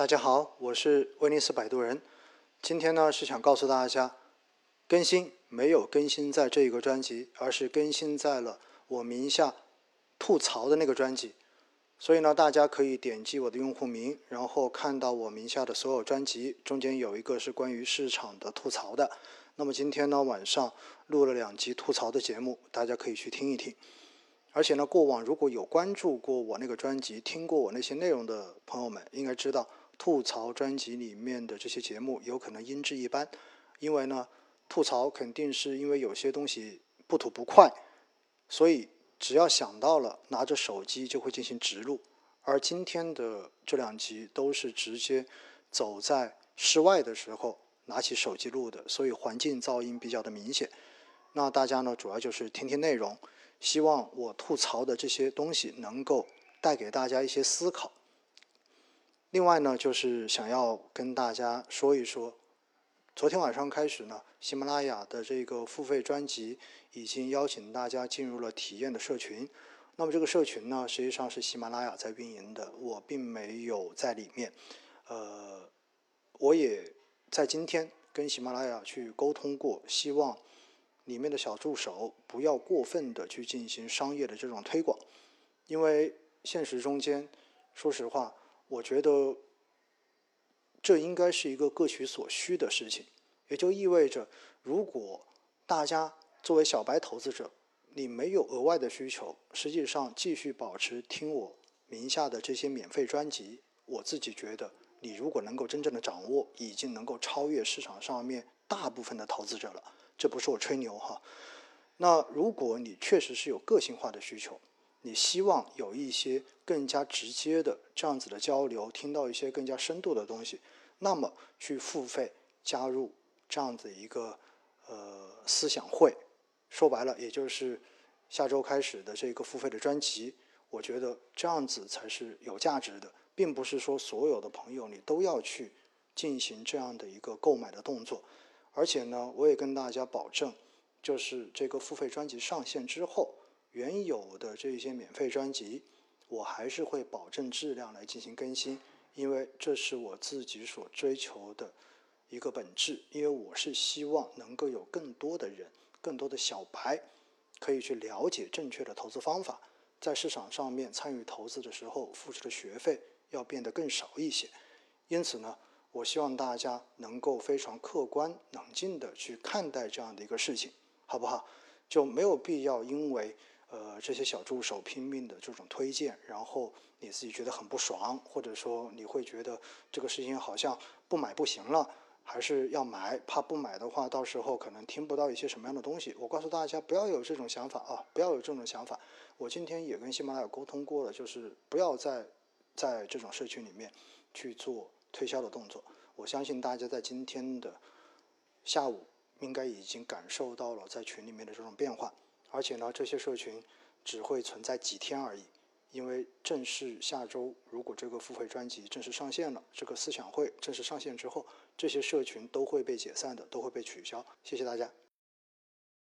大家好，我是威尼斯摆渡人。今天呢是想告诉大家，更新没有更新在这一个专辑，而是更新在了我名下吐槽的那个专辑。所以呢，大家可以点击我的用户名，然后看到我名下的所有专辑，中间有一个是关于市场的吐槽的。那么今天呢晚上录了两集吐槽的节目，大家可以去听一听。而且呢，过往如果有关注过我那个专辑、听过我那些内容的朋友们，应该知道。吐槽专辑里面的这些节目有可能音质一般，因为呢，吐槽肯定是因为有些东西不吐不快，所以只要想到了，拿着手机就会进行直录。而今天的这两集都是直接走在室外的时候拿起手机录的，所以环境噪音比较的明显。那大家呢，主要就是听听内容，希望我吐槽的这些东西能够带给大家一些思考。另外呢，就是想要跟大家说一说，昨天晚上开始呢，喜马拉雅的这个付费专辑已经邀请大家进入了体验的社群。那么这个社群呢，实际上是喜马拉雅在运营的，我并没有在里面。呃，我也在今天跟喜马拉雅去沟通过，希望里面的小助手不要过分的去进行商业的这种推广，因为现实中间，说实话。我觉得这应该是一个各取所需的事情，也就意味着，如果大家作为小白投资者，你没有额外的需求，实际上继续保持听我名下的这些免费专辑，我自己觉得，你如果能够真正的掌握，已经能够超越市场上面大部分的投资者了。这不是我吹牛哈。那如果你确实是有个性化的需求，你希望有一些更加直接的这样子的交流，听到一些更加深度的东西，那么去付费加入这样子一个呃思想会，说白了也就是下周开始的这个付费的专辑，我觉得这样子才是有价值的，并不是说所有的朋友你都要去进行这样的一个购买的动作，而且呢，我也跟大家保证，就是这个付费专辑上线之后。原有的这些免费专辑，我还是会保证质量来进行更新，因为这是我自己所追求的一个本质。因为我是希望能够有更多的人，更多的小白，可以去了解正确的投资方法，在市场上面参与投资的时候，付出的学费要变得更少一些。因此呢，我希望大家能够非常客观、冷静的去看待这样的一个事情，好不好？就没有必要因为。呃，这些小助手拼命的这种推荐，然后你自己觉得很不爽，或者说你会觉得这个事情好像不买不行了，还是要买，怕不买的话，到时候可能听不到一些什么样的东西。我告诉大家，不要有这种想法啊，不要有这种想法。我今天也跟喜马拉雅沟通过了，就是不要在在这种社区里面去做推销的动作。我相信大家在今天的下午应该已经感受到了在群里面的这种变化。而且呢，这些社群只会存在几天而已，因为正式下周如果这个付费专辑正式上线了，这个思想会正式上线之后，这些社群都会被解散的，都会被取消。谢谢大家。